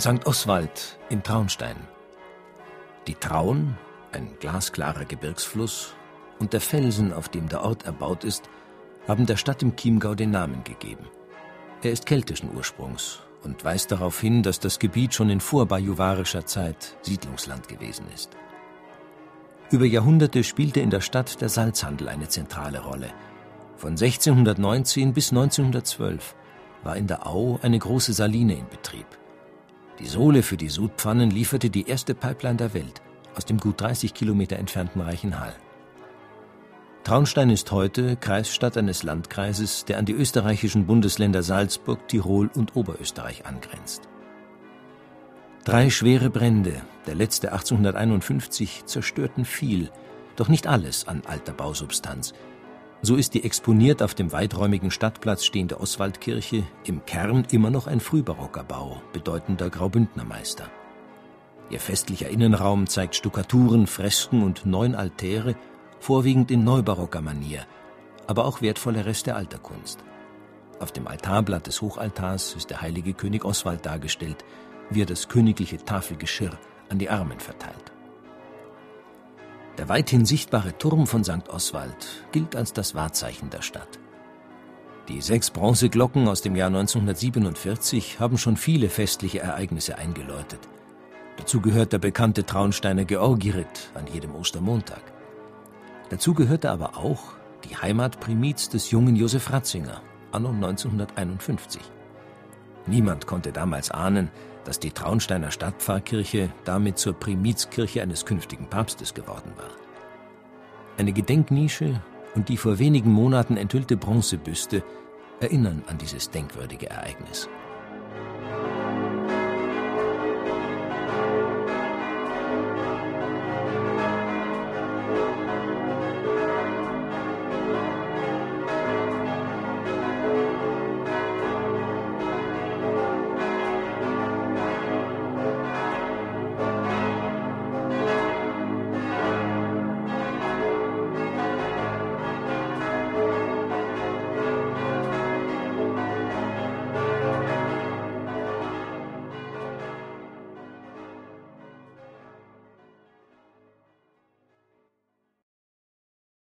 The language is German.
St. Oswald in Traunstein. Die Traun, ein glasklarer Gebirgsfluss, und der Felsen, auf dem der Ort erbaut ist, haben der Stadt im Chiemgau den Namen gegeben. Er ist keltischen Ursprungs und weist darauf hin, dass das Gebiet schon in vorbajuwarischer Zeit Siedlungsland gewesen ist. Über Jahrhunderte spielte in der Stadt der Salzhandel eine zentrale Rolle. Von 1619 bis 1912 war in der Au eine große Saline in Betrieb. Die Sohle für die Sudpfannen lieferte die erste Pipeline der Welt aus dem gut 30 Kilometer entfernten Reichenhall. Traunstein ist heute Kreisstadt eines Landkreises, der an die österreichischen Bundesländer Salzburg, Tirol und Oberösterreich angrenzt. Drei schwere Brände, der letzte 1851, zerstörten viel, doch nicht alles an alter Bausubstanz, so ist die exponiert auf dem weiträumigen Stadtplatz stehende Oswaldkirche im Kern immer noch ein frühbarocker Bau, bedeutender Graubündnermeister. Ihr festlicher Innenraum zeigt Stuckaturen, Fresken und neun Altäre, vorwiegend in neubarocker Manier, aber auch wertvolle Reste alter Kunst. Auf dem Altarblatt des Hochaltars ist der heilige König Oswald dargestellt, wie er das königliche Tafelgeschirr an die Armen verteilt. Der weithin sichtbare Turm von St. Oswald gilt als das Wahrzeichen der Stadt. Die sechs Bronzeglocken aus dem Jahr 1947 haben schon viele festliche Ereignisse eingeläutet. Dazu gehört der bekannte Traunsteiner Georgiritt an jedem Ostermontag. Dazu gehörte aber auch die Heimatprimiz des jungen Josef Ratzinger, anno 1951. Niemand konnte damals ahnen, dass die Traunsteiner Stadtpfarrkirche damit zur Primizkirche eines künftigen Papstes geworden war. Eine Gedenknische und die vor wenigen Monaten enthüllte Bronzebüste erinnern an dieses denkwürdige Ereignis.